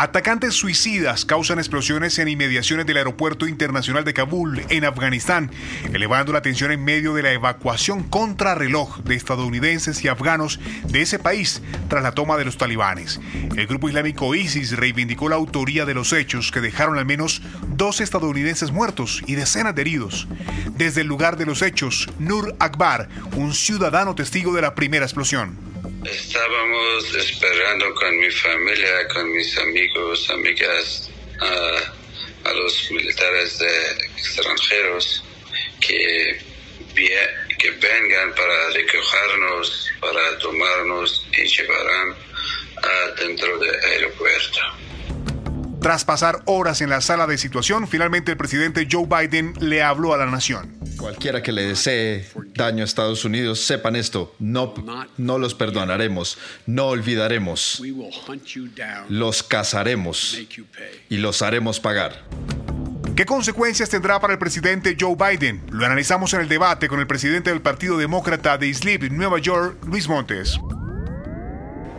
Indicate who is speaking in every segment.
Speaker 1: Atacantes suicidas causan explosiones en inmediaciones del aeropuerto internacional de Kabul, en Afganistán, elevando la tensión en medio de la evacuación contrarreloj de estadounidenses y afganos de ese país tras la toma de los talibanes. El grupo islámico ISIS reivindicó la autoría de los hechos que dejaron al menos dos estadounidenses muertos y decenas de heridos. Desde el lugar de los hechos, Nur Akbar, un ciudadano testigo de la primera explosión.
Speaker 2: Estábamos esperando con mi familia, con mis amigos, amigas, a, los militares de extranjeros que, que vengan para recogernos, para tomarnos y llevarán dentro del aeropuerto.
Speaker 1: Tras pasar horas en la sala de situación, finalmente el presidente Joe Biden le habló a la nación.
Speaker 3: Cualquiera que le desee daño a Estados Unidos, sepan esto, no, no los perdonaremos, no olvidaremos, los cazaremos y los haremos pagar.
Speaker 1: ¿Qué consecuencias tendrá para el presidente Joe Biden? Lo analizamos en el debate con el presidente del Partido Demócrata de Islip, Nueva York, Luis Montes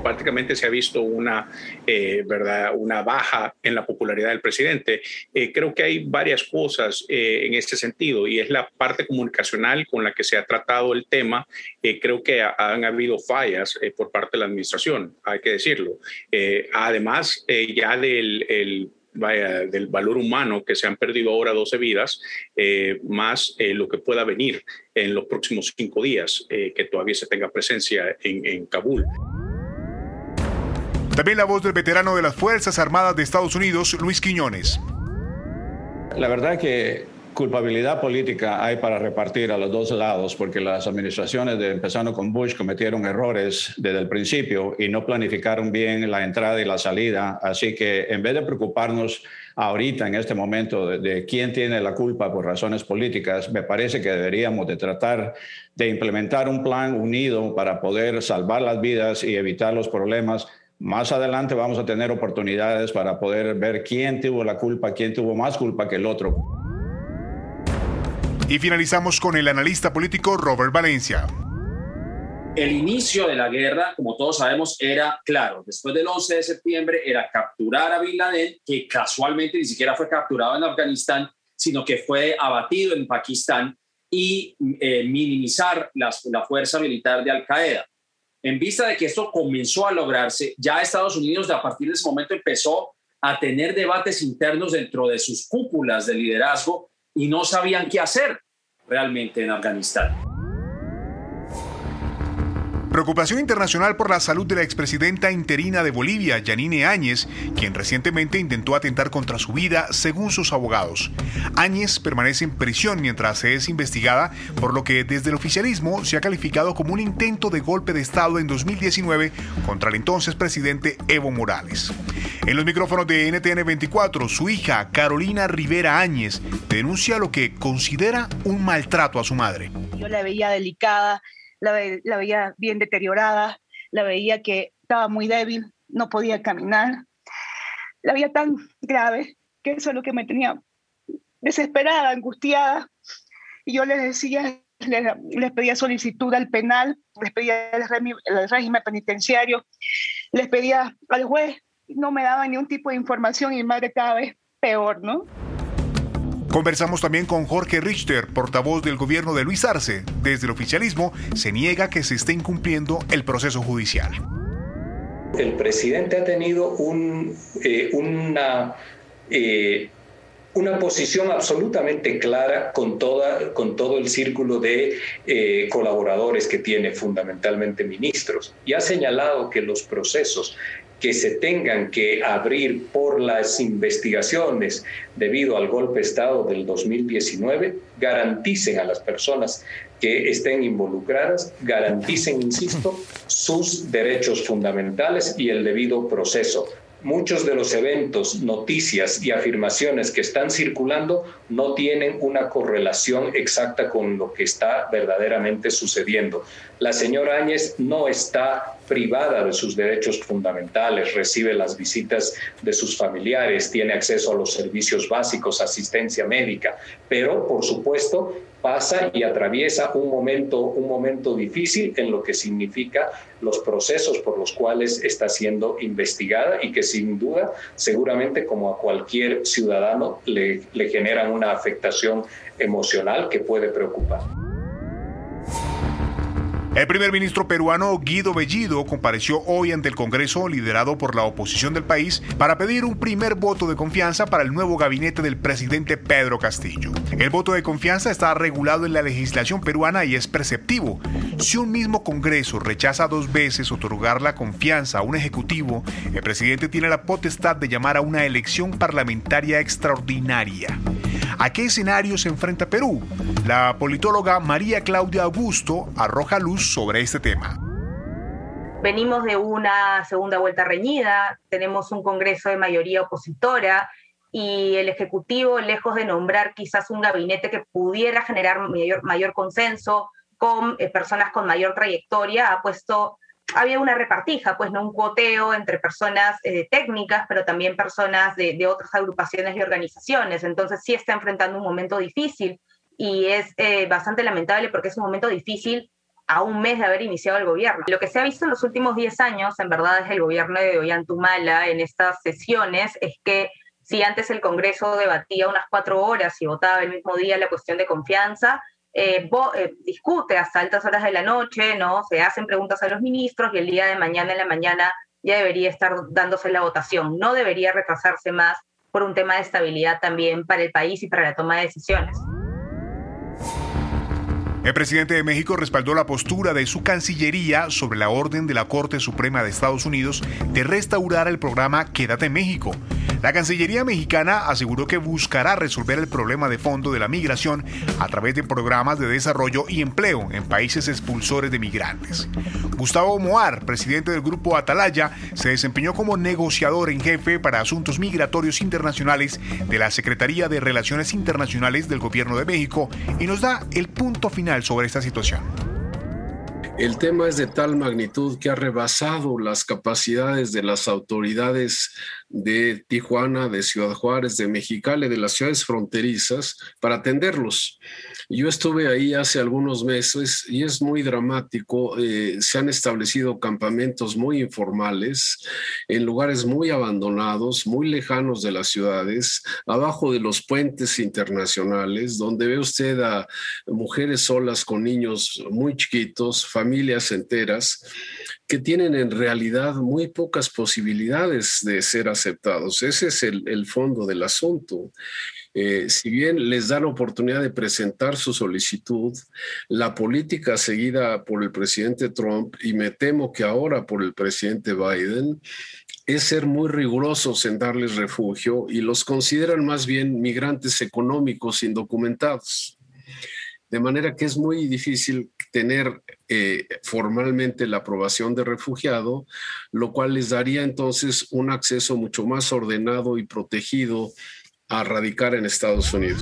Speaker 4: prácticamente se ha visto una, eh, ¿verdad? una baja en la popularidad del presidente. Eh, creo que hay varias cosas eh, en este sentido y es la parte comunicacional con la que se ha tratado el tema. creo que han habido fallas por parte de la administración, hay que decirlo. además, ya del del valor humano que se han perdido ahora 12 vidas, más lo que pueda venir en los próximos cinco días, que todavía se tenga presencia en, en Kabul.
Speaker 1: También la voz del veterano de las Fuerzas Armadas de Estados Unidos, Luis Quiñones.
Speaker 5: La verdad que culpabilidad política hay para repartir a los dos lados, porque las administraciones, de, empezando con Bush, cometieron errores desde el principio y no planificaron bien la entrada y la salida. Así que en vez de preocuparnos ahorita, en este momento, de, de, quién tiene la culpa por razones políticas, me parece que deberíamos de tratar de implementar un plan unido para poder salvar las vidas y evitar los problemas más adelante vamos a tener oportunidades para poder ver quién tuvo la culpa, quién tuvo más culpa que el otro.
Speaker 1: Y finalizamos con el analista político Robert Valencia.
Speaker 6: El inicio de la guerra, como todos sabemos, era claro. Después del 11 de septiembre era capturar a Bin Laden, que casualmente ni siquiera fue capturado en Afganistán, sino que fue abatido en Pakistán y eh, minimizar la fuerza militar de Al Qaeda. En vista de que esto comenzó a lograrse, ya Estados Unidos a partir de ese momento empezó a tener debates internos dentro de sus cúpulas de liderazgo y no sabían qué hacer realmente en Afganistán.
Speaker 1: Preocupación internacional por la salud de la expresidenta interina de Bolivia, Yanine Áñez, quien recientemente intentó atentar contra su vida, según sus abogados. Áñez permanece en prisión mientras es investigada, por lo que desde el oficialismo se ha calificado como un intento de golpe de Estado en 2019 contra el entonces presidente Evo Morales. En los micrófonos de NTN 24, su hija, Carolina Rivera Áñez, denuncia lo que considera un maltrato a su madre.
Speaker 7: Yo la veía delicada la, veía bien deteriorada, la veía que estaba muy débil, no podía caminar, la veía tan grave que eso es lo que me tenía desesperada, angustiada. Y yo les decía, les, pedía solicitud al penal, les pedía el, régimen penitenciario, les pedía al juez, no me daban ningún tipo de información y mi madre cada vez peor, ¿no?
Speaker 1: Conversamos también con Jorge Richter, portavoz del gobierno de Luis Arce. Desde el oficialismo se niega que se esté incumpliendo el proceso judicial.
Speaker 8: El presidente ha tenido eh, una, eh, una posición absolutamente clara con, toda, con todo el círculo de eh, colaboradores que tiene, fundamentalmente ministros, y ha señalado que los procesos que se tengan que abrir por las investigaciones debido al golpe de Estado del 2019 garanticen a las personas que estén involucradas, garanticen, insisto, sus derechos fundamentales y el debido proceso muchos de los eventos, noticias y afirmaciones que están circulando no tienen una correlación exacta con lo que está verdaderamente sucediendo. La señora Áñez no está privada de sus derechos fundamentales, recibe las visitas de sus familiares, tiene acceso a los servicios básicos, asistencia médica, pero por supuesto pasa y atraviesa un momento, un momento difícil en lo que significa los procesos por los cuales está siendo investigada y que sin duda, seguramente como a cualquier ciudadano, le, le generan una afectación emocional que puede preocupar.
Speaker 1: El primer ministro peruano Guido Bellido compareció hoy ante el Congreso liderado por la oposición del país para pedir un primer voto de confianza para el nuevo gabinete del presidente Pedro Castillo. El voto de confianza está regulado en la legislación peruana y es perceptivo. Si un mismo Congreso rechaza dos veces otorgar la confianza a un ejecutivo, el presidente tiene la potestad de llamar a una elección parlamentaria extraordinaria. ¿A qué escenario se enfrenta Perú? La politóloga María Claudia Augusto arroja luz sobre este tema.
Speaker 9: Venimos de una segunda vuelta reñida, tenemos un Congreso de mayoría opositora y el Ejecutivo, lejos de nombrar quizás un gabinete que pudiera generar mayor, consenso con eh, personas con mayor trayectoria, ha puesto había una repartija, pues no un cuoteo entre personas eh, técnicas, pero también personas de, otras agrupaciones y organizaciones. Entonces sí está enfrentando un momento difícil y es eh, bastante lamentable porque es un momento difícil a un mes de haber iniciado el gobierno. Lo que se ha visto en los últimos 10 años, en verdad, es el gobierno de Ollantumala en estas sesiones, es que si antes el Congreso debatía unas cuatro horas y votaba el mismo día la cuestión de confianza, eh, eh, discute hasta altas horas de la noche, ¿no? Se hacen preguntas a los ministros y el día de mañana en la mañana ya debería estar dándose la votación. No debería retrasarse más por un tema de estabilidad también para el país y para la toma de decisiones.
Speaker 1: El presidente de México respaldó la postura de su Cancillería sobre la orden de la Corte Suprema de Estados Unidos de restaurar el programa Quédate en México. La Cancillería mexicana aseguró que buscará resolver el problema de fondo de la migración a través de programas de desarrollo y empleo en países expulsores de migrantes. Gustavo Moar, presidente del grupo Atalaya, se desempeñó como negociador en jefe para asuntos migratorios internacionales de la Secretaría de Relaciones Internacionales del Gobierno de México y nos da el punto final sobre esta situación.
Speaker 10: El tema es de tal magnitud que ha rebasado las capacidades de las autoridades de Tijuana, de Ciudad Juárez, de Mexicali, de las ciudades fronterizas, para atenderlos. Yo estuve ahí hace algunos meses y es muy dramático. Eh, se han establecido campamentos muy informales en lugares muy abandonados, muy lejanos de las ciudades, abajo de los puentes internacionales, donde ve usted a mujeres solas con niños muy chiquitos, familias enteras que tienen en realidad muy pocas posibilidades de ser Ese es el, fondo del asunto. Eh, si bien les da la oportunidad de presentar su solicitud, la política seguida por el presidente Trump, y me temo que ahora por el presidente Biden, es ser muy rigurosos en darles refugio y los consideran más bien migrantes económicos indocumentados. De manera que es muy difícil tener eh, formalmente la aprobación de refugiado, lo cual les daría entonces un acceso mucho más ordenado y protegido a radicar en Estados Unidos.